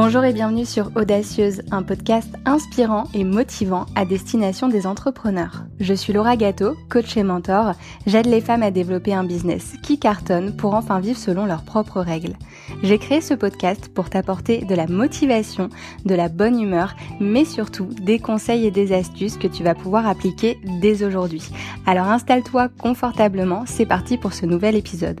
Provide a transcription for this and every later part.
Bonjour et bienvenue sur Audacieuse, un podcast inspirant et motivant à destination des entrepreneurs. Je suis Laura Gâteau, coach et mentor. J'aide les femmes à développer un business qui cartonne pour enfin vivre selon leurs propres règles. J'ai créé ce podcast pour t'apporter de la motivation, de la bonne humeur, mais surtout des conseils et des astuces que tu vas pouvoir appliquer dès aujourd'hui. Alors installe-toi confortablement, c'est parti pour ce nouvel épisode.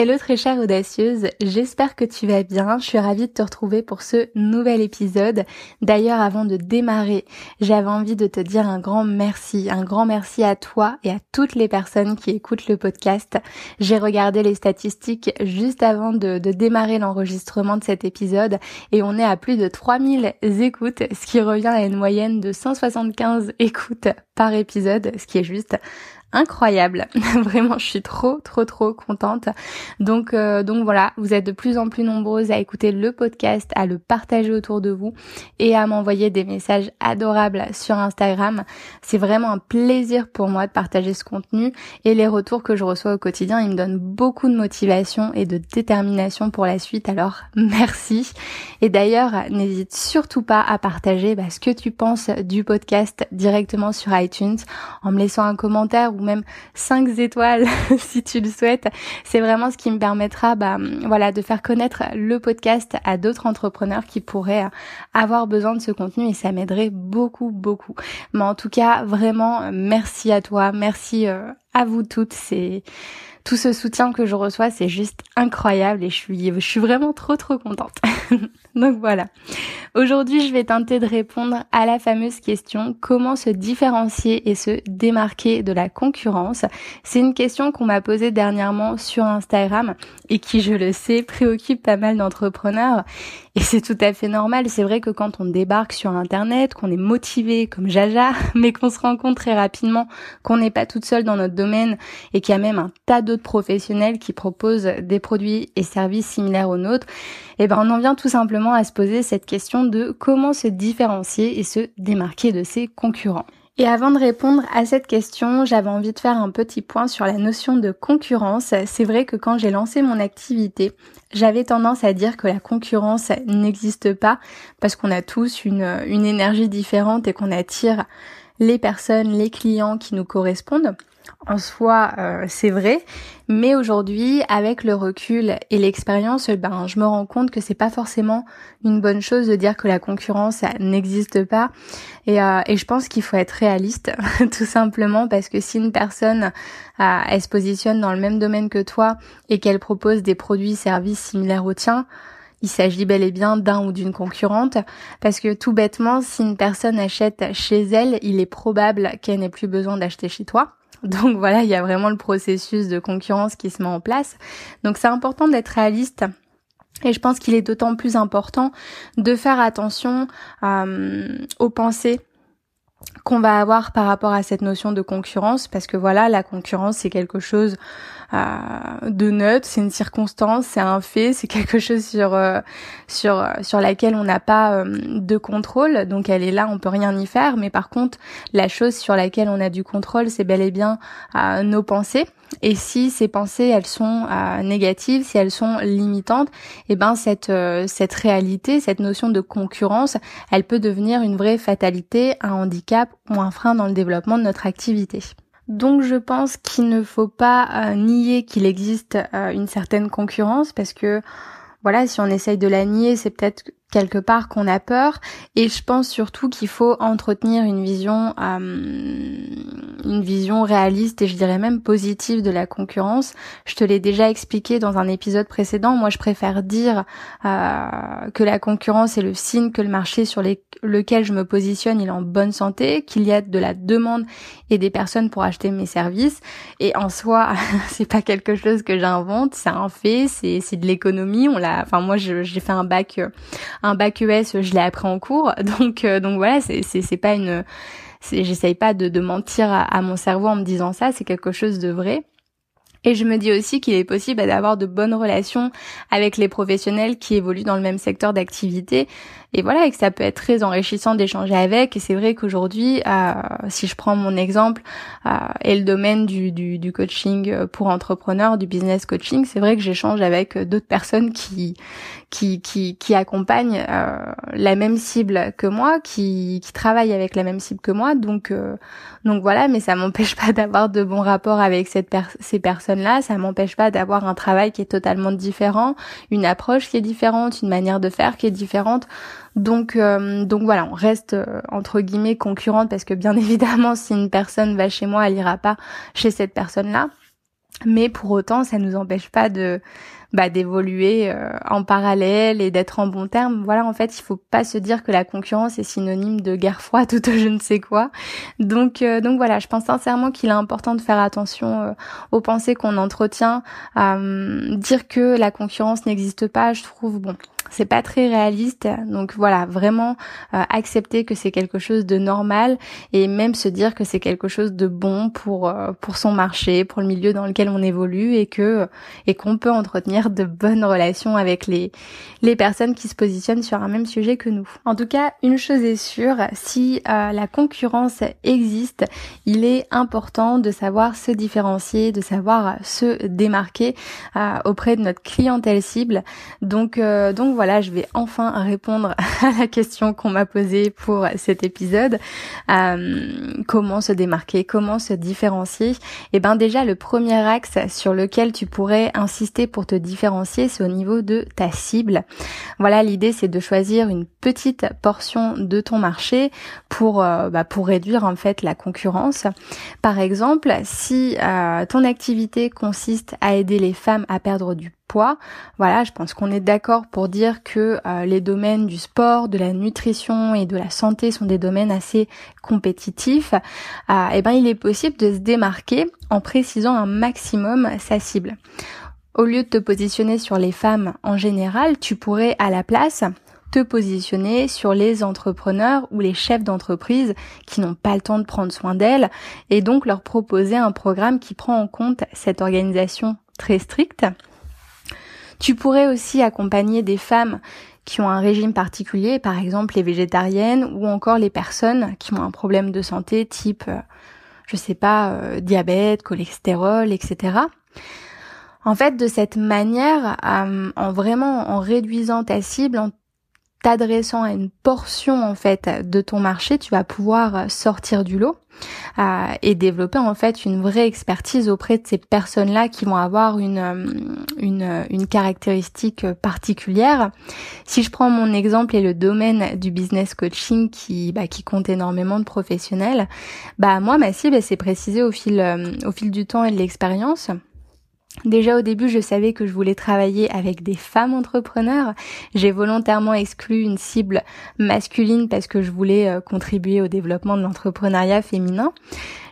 Hello très chère audacieuse, j'espère que tu vas bien, je suis ravie de te retrouver pour ce nouvel épisode. D'ailleurs avant de démarrer, j'avais envie de te dire un grand merci, un grand merci à toi et à toutes les personnes qui écoutent le podcast. J'ai regardé les statistiques juste avant de, démarrer l'enregistrement de cet épisode et on est à plus de 3000 écoutes, ce qui revient à une moyenne de 175 écoutes par épisode, ce qui est juste incroyable. Vraiment, je suis trop, trop, trop contente. Donc, euh, donc voilà, vous êtes de plus en plus nombreuses à écouter le podcast, à le partager autour de vous et à m'envoyer des messages adorables sur Instagram. C'est vraiment un plaisir pour moi de partager ce contenu et les retours que je reçois au quotidien, ils me donnent beaucoup de motivation et de détermination pour la suite. Alors, merci. Et d'ailleurs, n'hésite surtout pas à partager bah, ce que tu penses du podcast directement sur iTunes en me laissant un commentaire ou même 5 étoiles si tu le souhaites. C'est vraiment ce qui me permettra bah, voilà, de faire connaître le podcast à d'autres entrepreneurs qui pourraient avoir besoin de ce contenu et ça m'aiderait beaucoup, beaucoup. Mais en tout cas, vraiment, merci à toi, merci euh, à vous toutes. Tout ce soutien que je reçois, c'est juste incroyable et je suis, vraiment trop trop contente. Donc voilà. Aujourd'hui, je vais tenter de répondre à la fameuse question comment se différencier et se démarquer de la concurrence? C'est une question qu'on m'a posée dernièrement sur Instagram et qui, je le sais, préoccupe pas mal d'entrepreneurs. Et c'est tout à fait normal. C'est vrai que quand on débarque sur Internet, qu'on est motivé comme Jaja, mais qu'on se rend compte très rapidement qu'on n'est pas toute seule dans notre domaine et qu'il y a même un tas professionnels qui proposent des produits et services similaires aux nôtres, eh ben on en vient tout simplement à se poser cette question de comment se différencier et se démarquer de ses concurrents. Et avant de répondre à cette question, j'avais envie de faire un petit point sur la notion de concurrence. C'est vrai que quand j'ai lancé mon activité, j'avais tendance à dire que la concurrence n'existe pas parce qu'on a tous une, une énergie différente et qu'on attire les personnes, les clients qui nous correspondent en soi, euh, c'est vrai. Mais aujourd'hui, avec le recul et l'expérience, ben, je me rends compte que c'est pas forcément une bonne chose de dire que la concurrence n'existe pas. Et, euh, et, je pense qu'il faut être réaliste, tout simplement, parce que si une personne euh, elle se positionne dans le même domaine que toi et qu'elle propose des produits, services similaires aux tiens, il s'agit bel et bien d'un ou d'une concurrente, parce que tout bêtement, si une personne achète chez elle, il est probable qu'elle n'ait plus besoin d'acheter chez toi. Donc voilà, il y a vraiment le processus de concurrence qui se met en place. Donc c'est important d'être réaliste. Et je pense qu'il est d'autant plus important de faire attention euh, aux pensées qu'on va avoir par rapport à cette notion de concurrence parce que voilà la concurrence c'est quelque chose de neutre c'est une circonstance c'est un fait c'est quelque chose sur euh, sur sur laquelle on n'a pas euh, de contrôle. Donc elle est là on peut rien y faire. Mais par contre la chose sur laquelle on a du contrôle c'est bel et bien nos pensées. Et si ces pensées elles sont euh, négatives, si elles sont limitantes, et eh ben cette euh, cette réalité, cette notion de concurrence, elle peut devenir une vraie fatalité, un handicap ou un frein dans le développement de notre activité. Donc je pense qu'il ne faut pas euh, nier qu'il existe une certaine concurrence parce que voilà, si on essaye de la nier, c'est peut-être quelque part qu'on a peur. Et je pense surtout qu'il faut entretenir une vision euh, une vision réaliste et je dirais même positive de la concurrence. Je te l'ai déjà expliqué dans un épisode précédent. Moi je préfère dire euh, que la concurrence est le signe que le marché sur lequel je me positionne il est en bonne santé qu'il y a de la demande et des personnes pour acheter mes services. Et en soi c'est pas quelque chose que j'invente. C'est un fait c'est de l'économie. On l'a enfin moi j'ai fait un bac euh, un bac ES, je l'ai appris en cours. Donc, euh, donc voilà, c'est, c'est, pas une, j'essaye pas de, de mentir à, mon cerveau en me disant ça, c'est quelque chose de vrai. Et je me dis aussi qu'il est possible d'avoir de bonnes relations avec les professionnels qui évoluent dans le même secteur d'activité et voilà, et que ça peut être très enrichissant d'échanger avec. Et c'est vrai qu'aujourd'hui, euh, si je prends mon exemple euh, et le domaine du, du, coaching pour entrepreneurs, du business coaching, c'est vrai que j'échange avec d'autres personnes qui qui qui, qui accompagnent euh, la même cible que moi, qui qui travaillent avec la même cible que moi. Donc donc voilà, mais ça m'empêche pas d'avoir de bons rapports avec cette ces personnes-là. Ça m'empêche pas d'avoir un travail qui est totalement différent, une approche qui est différente, une manière de faire qui est différente. Donc, euh, donc voilà, on reste euh, entre guillemets concurrente parce que bien évidemment, si une personne va chez moi, elle ira pas chez cette personne-là. Mais pour autant, ça nous empêche pas de bah, d'évoluer euh, en parallèle et d'être en bon terme. Voilà, en fait, il faut pas se dire que la concurrence est synonyme de guerre froide ou de je ne sais quoi. Donc, donc voilà, je pense sincèrement qu'il est important de faire attention aux pensées qu'on entretient. dire que la concurrence n'existe pas, je trouve bon c'est pas très réaliste. Donc voilà, vraiment euh, accepter que c'est quelque chose de normal et même se dire que c'est quelque chose de bon pour euh, pour son marché, pour le milieu dans lequel on évolue et que et qu'on peut entretenir de bonnes relations avec les les personnes qui se positionnent sur un même sujet que nous. En tout cas, une chose est sûre, si euh, la concurrence existe, il est important de savoir se différencier, de savoir se démarquer auprès de notre clientèle cible. Donc donc voilà, je vais enfin répondre à la question qu'on m'a posée pour cet épisode. Euh, comment se démarquer, comment se différencier? Et eh ben déjà, le premier axe sur lequel tu pourrais insister pour te différencier, c'est au niveau de ta cible. Voilà, l'idée c'est de choisir une petite portion de ton marché pour euh, bah, pour réduire en fait la concurrence. Par exemple, si euh, ton activité consiste à aider les femmes à perdre du poids. Voilà, je pense qu'on est d'accord pour dire que euh, les domaines du sport, de la nutrition et de la santé sont des domaines assez compétitifs. Euh, et eh ben, il est possible de se démarquer en précisant un maximum sa cible. Au lieu de te positionner sur les femmes en général, tu pourrais à la place te positionner sur les entrepreneurs ou les chefs d'entreprise qui n'ont pas le temps de prendre soin d'elles et donc leur proposer un programme qui prend en compte cette organisation très stricte tu pourrais aussi accompagner des femmes qui ont un régime particulier, par exemple les végétariennes ou encore les personnes qui ont un problème de santé type, euh, je sais pas, euh, diabète, cholestérol, etc. En fait, de cette manière, euh, en vraiment en réduisant ta cible, t'adressant à une portion en fait de ton marché, tu vas pouvoir sortir du lot euh, et développer en fait une vraie expertise auprès de ces personnes-là qui vont avoir une, euh, une, une caractéristique particulière. Si je prends mon exemple et le domaine du business coaching qui, bah, qui compte énormément de professionnels, bah moi ma cible s'est précisée au fil, euh, au fil du temps et de l'expérience. Déjà au début, je savais que je voulais travailler avec des femmes entrepreneurs. J'ai volontairement exclu une cible masculine parce que je voulais euh, contribuer au développement de l'entrepreneuriat féminin.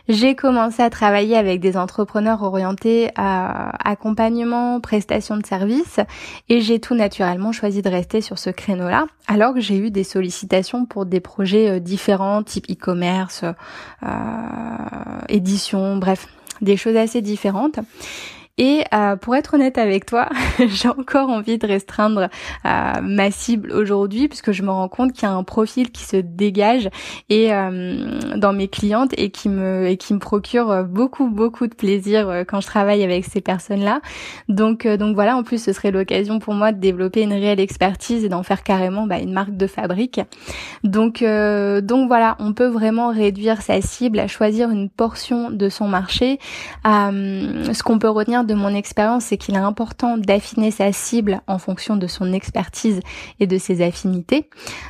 J'ai commencé à travailler avec des entrepreneurs orientés à accompagnement, prestation de services et j'ai tout naturellement choisi de rester sur ce créneau-là alors que j'ai eu des sollicitations pour des projets euh, différents type e-commerce, euh, édition, bref, des choses assez différentes. Et euh, pour être honnête avec toi, j'ai encore envie de restreindre euh, ma cible aujourd'hui puisque je me rends compte qu'il y a un profil qui se dégage et euh, dans mes clientes et qui me et qui me procure beaucoup beaucoup de plaisir quand je travaille avec ces personnes-là. Donc donc voilà, en plus ce serait l'occasion pour moi de développer une réelle expertise et d'en faire carrément bah, une marque de fabrique. Donc donc voilà, on peut vraiment réduire sa cible, à choisir une portion de son marché. ce qu'on peut retenir de mon expérience, c'est qu'il est important d'affiner sa cible en fonction de son expertise et de ses affinités.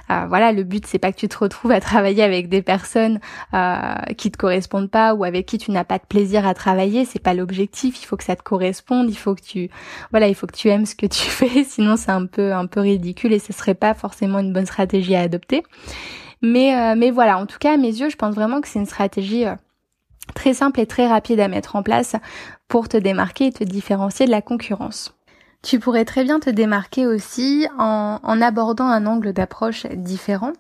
Euh, voilà, le but c'est pas que tu te retrouves à travailler avec des personnes euh, qui te correspondent pas ou avec qui tu n'as pas de plaisir à travailler. C'est pas l'objectif. Il faut que ça te corresponde. Il faut que tu, voilà, il faut que tu aimes ce que tu fais. Sinon c'est un peu un peu ridicule et ce serait pas forcément une bonne stratégie à adopter. Mais euh, mais voilà, en tout cas à mes yeux, je pense vraiment que c'est une stratégie très simple et très rapide à mettre en place pour te démarquer et te différencier de la concurrence. Tu pourrais très bien te démarquer aussi en, abordant un angle d'approche différent.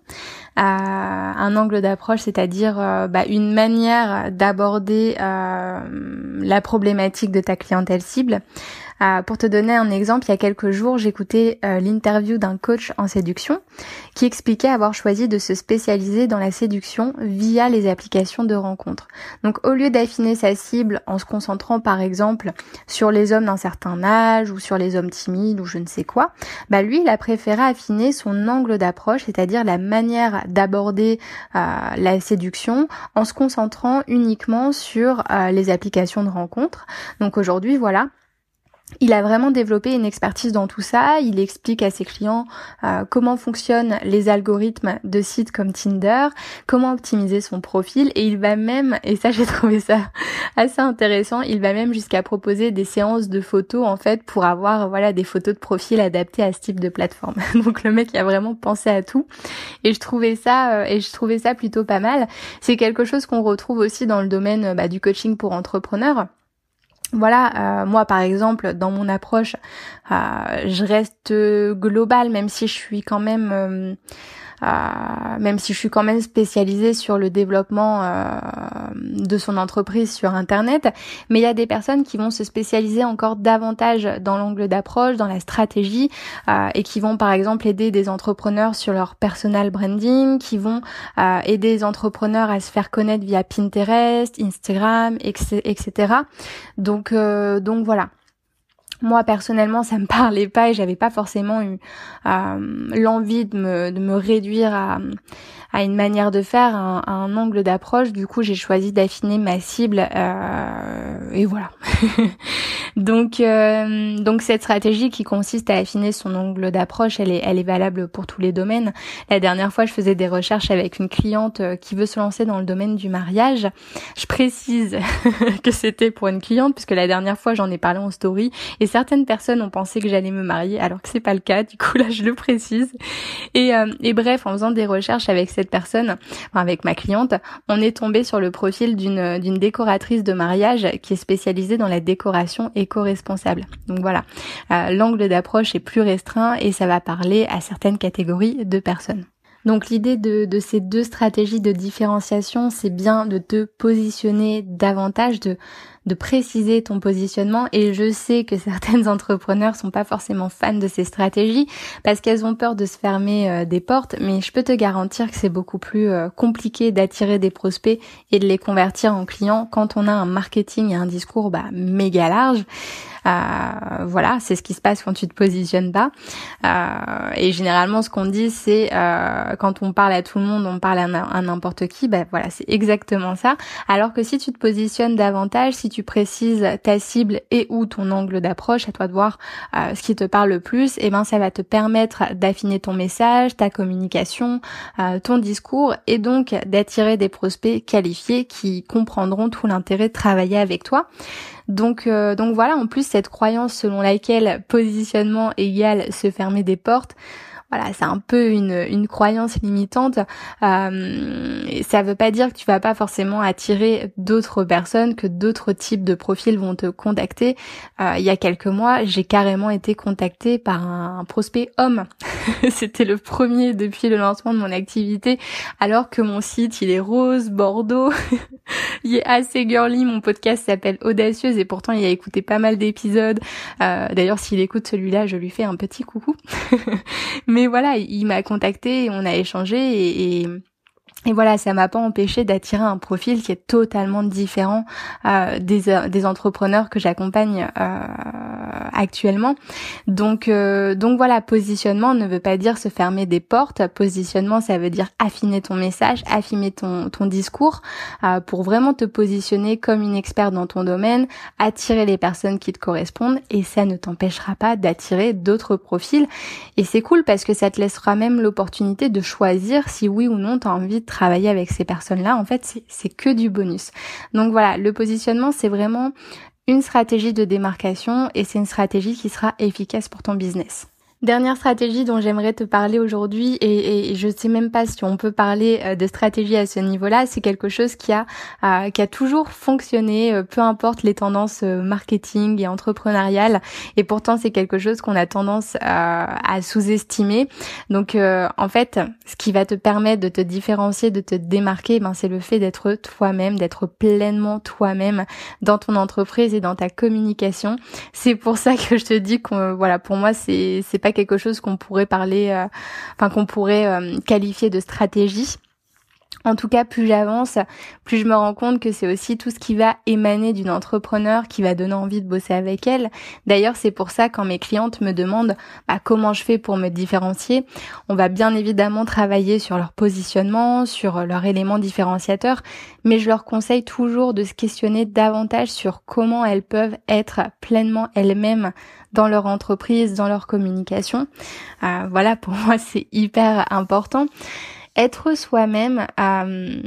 Euh, un angle d'approche, c'est-à-dire euh, bah, une manière d'aborder euh, la problématique de ta clientèle cible. Euh, pour te donner un exemple, il y a quelques jours, j'écoutais euh, l'interview d'un coach en séduction qui expliquait avoir choisi de se spécialiser dans la séduction via les applications de rencontres. Donc au lieu d'affiner sa cible en se concentrant par exemple sur les hommes d'un certain âge ou sur les hommes timides ou je ne sais quoi, bah lui il a préféré affiner son angle d'approche, c'est-à-dire la manière d'aborder euh, la séduction en se concentrant uniquement sur les applications de rencontres. Donc aujourd'hui voilà, il a vraiment développé une expertise dans tout ça. Il explique à ses clients euh, comment fonctionnent les algorithmes de sites comme Tinder, comment optimiser son profil et il va même, et ça j'ai trouvé ça assez intéressant, il va même jusqu'à proposer des séances de photos en fait pour avoir voilà des photos de profil adaptées à ce type de plateforme. Donc le mec a vraiment pensé à tout et je trouvais ça euh, et je trouvais ça plutôt pas mal. C'est quelque chose qu'on retrouve aussi dans le domaine bah, du coaching pour entrepreneurs voilà, euh, moi par exemple, dans mon approche, euh, je reste globale, même si je suis quand même euh, même si je suis quand même spécialisée sur le développement euh, de son entreprise sur Internet. Mais il y a des personnes qui vont se spécialiser encore davantage dans l'angle d'approche, dans la stratégie, euh, et qui vont par exemple aider des entrepreneurs sur leur personal branding, qui vont aider les entrepreneurs à se faire connaître via Pinterest, Instagram, etc. Donc, donc voilà. Moi personnellement, ça me parlait pas et j'avais pas forcément eu euh, l'envie de me, de me réduire à, à une manière de faire, à un, angle d'approche. Du coup, j'ai choisi d'affiner ma cible euh, et voilà. donc, euh, donc cette stratégie qui consiste à affiner son angle d'approche, elle est, elle est valable pour tous les domaines. La dernière fois, je faisais des recherches avec une cliente qui veut se lancer dans le domaine du mariage. Je précise que c'était pour une cliente puisque la dernière fois, j'en ai parlé en story certaines personnes ont pensé que j'allais me marier alors que c'est pas le cas. Du coup, là, je le précise. Et, euh, et bref, en faisant des recherches avec cette personne, avec ma cliente, on est tombé sur le profil d'une d'une décoratrice de mariage qui est spécialisée dans la décoration éco-responsable. Donc voilà, euh, l'angle d'approche est plus restreint et ça va parler à certaines catégories de personnes. Donc l'idée de, ces deux stratégies de différenciation, c'est bien de te positionner davantage, de de préciser ton positionnement. Et je sais que certaines entrepreneurs sont pas forcément fans de ces stratégies parce qu'elles ont peur de se fermer euh, des portes. Mais je peux te garantir que c'est beaucoup plus euh, compliqué d'attirer des prospects et de les convertir en clients quand on a un marketing et un discours bah, méga large euh, voilà, c'est ce qui se passe quand tu te positionnes pas. Euh, et généralement, ce qu'on dit, c'est euh, quand on parle à tout le monde, on parle à n'importe qui. Ben voilà, c'est exactement ça. Alors que si tu te positionnes davantage, si tu précises ta cible et ou ton angle d'approche, à toi de voir ce qui te parle le plus, et eh ben ça va te permettre d'affiner ton message, ta communication, ton discours, et donc d'attirer des prospects qualifiés qui comprendront tout l'intérêt de travailler avec toi. Donc, euh, donc voilà, en plus cette croyance selon laquelle positionnement égale se fermer des portes, voilà, c'est un peu une, une croyance limitante. Euh, ça veut pas dire que tu vas pas forcément attirer d'autres personnes, que d'autres types de profils vont te contacter. Euh, il y a quelques mois, j'ai carrément été contactée par un prospect homme. C'était le premier depuis le lancement de mon activité, alors que mon site il est rose, bordeaux, il est assez girly. Mon podcast s'appelle Audacieuse et pourtant il a écouté pas mal d'épisodes. Euh, D'ailleurs, s'il écoute celui-là, je lui fais un petit coucou. Mais voilà, il m'a contacté on a échangé et et voilà, ça m'a pas empêché d'attirer un profil qui est totalement différent euh, des, euh, des entrepreneurs que j'accompagne euh, actuellement. Donc euh, donc voilà, positionnement ne veut pas dire se fermer des portes. Positionnement, ça veut dire affiner ton message, affiner ton ton discours euh, pour vraiment te positionner comme une experte dans ton domaine, attirer les personnes qui te correspondent et ça ne t'empêchera pas d'attirer d'autres profils. Et c'est cool parce que ça te laissera même l'opportunité de choisir si oui ou non tu as envie de travailler avec ces personnes-là. En fait, c'est que du bonus. Donc voilà, le positionnement, c'est vraiment une stratégie de démarcation et c'est une stratégie qui sera efficace pour ton business. Dernière stratégie dont j'aimerais te parler aujourd'hui, et, et, je sais même pas si on peut parler euh, de stratégie à ce niveau-là, c'est quelque chose qui a euh, qui a toujours fonctionné, euh, peu importe les tendances marketing et entrepreneuriales, et pourtant c'est quelque chose qu'on a tendance à sous-estimer. Donc en fait, ce qui va te permettre de te différencier, de te démarquer, ben c'est le fait d'être toi-même, d'être pleinement toi-même dans ton entreprise et dans ta communication. C'est pour ça que je te dis que voilà, pour moi c'est quelque chose qu'on pourrait parler, euh, enfin qu'on pourrait euh, qualifier de stratégie. En tout cas, plus j'avance, plus je me rends compte que c'est aussi tout ce qui va émaner d'une entrepreneur qui va donner envie de bosser avec elle. D'ailleurs, c'est pour ça quand mes clientes me demandent bah, comment je fais pour me différencier, on va bien évidemment travailler sur leur positionnement, sur leur élément différenciateur, mais je leur conseille toujours de se questionner davantage sur comment elles peuvent être pleinement elles-mêmes dans leur entreprise, dans leur communication. Euh, voilà, pour moi, c'est hyper important. Être soi-même, euh,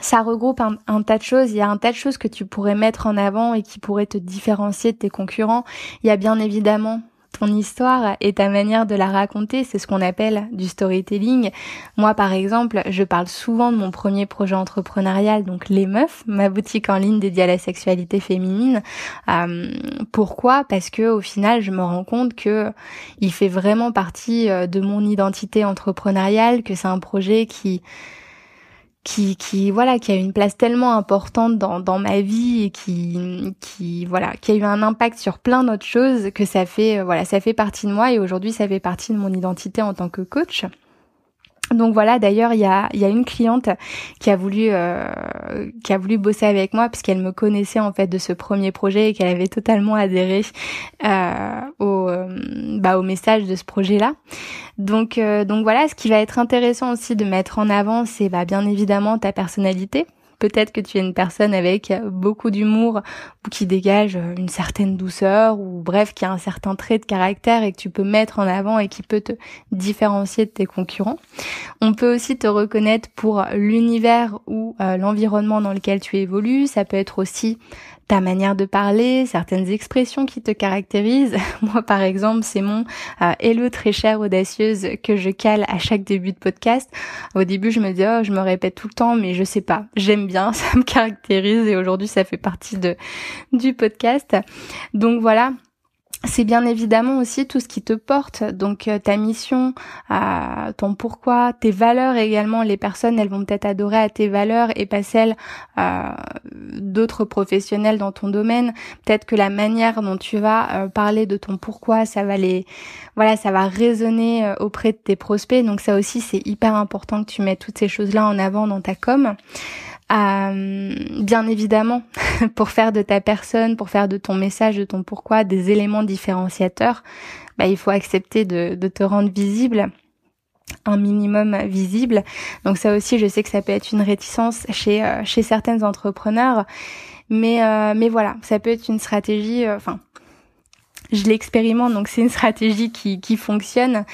ça regroupe un, tas de choses. Il y a un tas de choses que tu pourrais mettre en avant et qui pourraient te différencier de tes concurrents. Il y a bien évidemment ton histoire et ta manière de la raconter, c'est ce qu'on appelle du storytelling. Moi, par exemple, je parle souvent de mon premier projet entrepreneurial, donc Les Meufs, ma boutique en ligne dédiée à la sexualité féminine. Euh, pourquoi? Parce que au final, je me rends compte que il fait vraiment partie euh, de mon identité entrepreneuriale, que c'est un projet qui qui qui voilà qui a une place tellement importante dans dans ma vie et qui qui voilà qui a eu un impact sur plein d'autres choses que ça fait euh, voilà ça fait partie de moi et aujourd'hui ça fait partie de mon identité en tant que coach. Donc voilà, d'ailleurs, il y a, y a une cliente qui a voulu euh, qui a voulu bosser avec moi puisqu'elle me connaissait en fait de ce premier projet et qu'elle avait totalement adhéré euh, au euh, bah, au message de ce projet-là. Donc donc voilà, ce qui va être intéressant aussi de mettre en avant, c'est bah, bien évidemment ta personnalité Peut-être que tu es une personne avec beaucoup d'humour ou qui dégage une certaine douceur ou bref qui a un certain trait de caractère et que tu peux mettre en avant et qui peut te différencier de tes concurrents. On peut aussi te reconnaître pour l'univers ou euh, l'environnement dans lequel tu évolues. Ça peut être aussi ta manière de parler, certaines expressions qui te caractérisent. Moi, par exemple, c'est mon euh, hello très chère audacieuse que je cale à chaque début de podcast. Au début, je me dis, oh, je me répète tout le temps, mais je sais pas. J'aime bien, ça me caractérise et aujourd'hui, ça fait partie de, du podcast. Donc voilà c'est bien évidemment aussi tout ce qui te porte, donc euh, ta mission, euh, ton pourquoi, tes valeurs également. Les personnes, elles vont peut-être adorer à tes valeurs et pas celles euh, d'autres professionnels dans ton domaine. Peut-être que la manière dont tu vas parler de ton pourquoi, ça va les, voilà, ça va résonner auprès de tes prospects. Donc ça aussi, c'est hyper important que tu mettes toutes ces choses-là en avant dans ta com. Euh, bien évidemment, pour faire de ta personne, pour faire de ton message, de ton pourquoi, des éléments différenciateurs, bah, il faut accepter de, te rendre visible un minimum visible. Donc ça aussi, je sais que ça peut être une réticence chez euh, chez certains entrepreneurs, mais euh, mais voilà, ça peut être une stratégie. Enfin, je l'expérimente, donc c'est une stratégie qui qui fonctionne,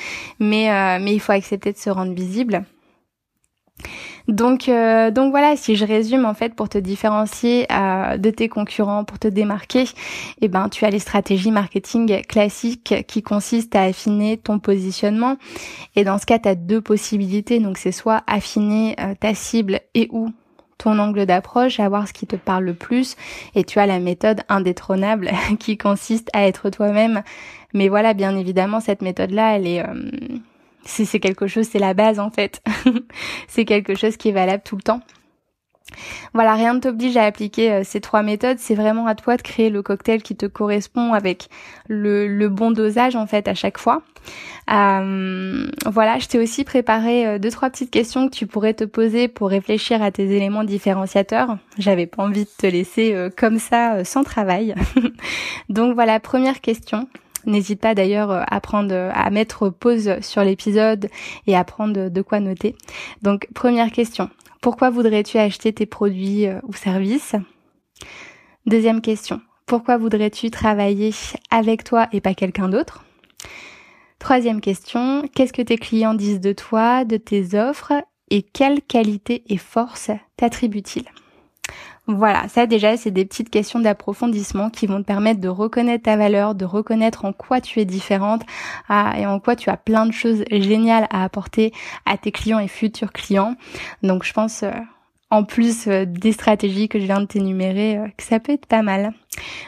mais mais il faut accepter de se rendre visible. Donc, euh, donc voilà, si je résume en fait pour te différencier euh, de tes concurrents, pour te démarquer, eh ben tu as les stratégies marketing classiques qui consistent à affiner ton positionnement. Et dans ce cas, tu as deux possibilités. Donc c'est soit affiner euh, ta cible et ou ton angle d'approche, à ce qui te parle le plus. Et tu as la méthode indétrônable qui consiste à être toi-même. Mais voilà, bien évidemment, cette méthode-là, elle est c'est quelque chose, c'est la base en fait. c'est quelque chose qui est valable tout le temps. Voilà, rien ne t'oblige à appliquer euh, ces trois méthodes. C'est vraiment à toi de créer le cocktail qui te correspond avec le, bon dosage en fait à chaque fois. Euh, voilà, je t'ai aussi préparé euh, deux trois petites questions que tu pourrais te poser pour réfléchir à tes éléments différenciateurs. J'avais pas envie de te laisser comme ça sans travail. Donc voilà, première question. N'hésite pas d'ailleurs euh, à prendre, euh, à mettre pause sur l'épisode et à prendre de quoi noter. Donc première question, pourquoi voudrais-tu acheter tes produits euh, ou services? Deuxième question, pourquoi voudrais-tu travailler avec toi et pas quelqu'un d'autre? Troisième question, qu'est-ce que tes clients disent de toi, de tes offres? Et quelles qualités et forces t'attribuent-ils Voilà, ça déjà, c'est des petites questions d'approfondissement qui vont te permettre de reconnaître ta valeur, de reconnaître en quoi tu es différente et en quoi tu as plein de choses géniales à apporter à tes clients et futurs clients. Donc je pense, euh, en plus euh, des stratégies que je viens de t'énumérer, euh, que ça peut être pas mal.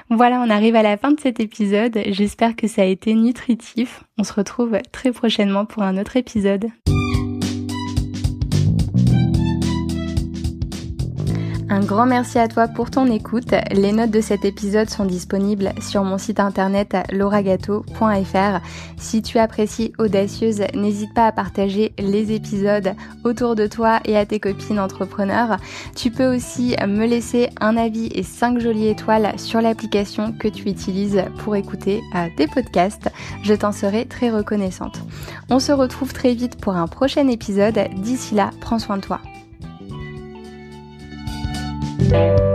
Voilà, on arrive à la fin de cet épisode. J'espère que ça a été nutritif. On se retrouve très prochainement pour un autre épisode. Un grand merci à toi pour ton écoute. Les notes de cet épisode sont disponibles sur mon site internet lauragato.fr. Si tu apprécies Audacieuse, n'hésite pas à partager les épisodes autour de toi et à tes copines entrepreneurs. Tu peux aussi me laisser un avis et 5 jolies étoiles sur l'application que tu utilises pour écouter euh, tes podcasts. Je t'en serai très reconnaissante. On se retrouve très vite pour un prochain épisode. D'ici là, prends soin de toi. Thank you.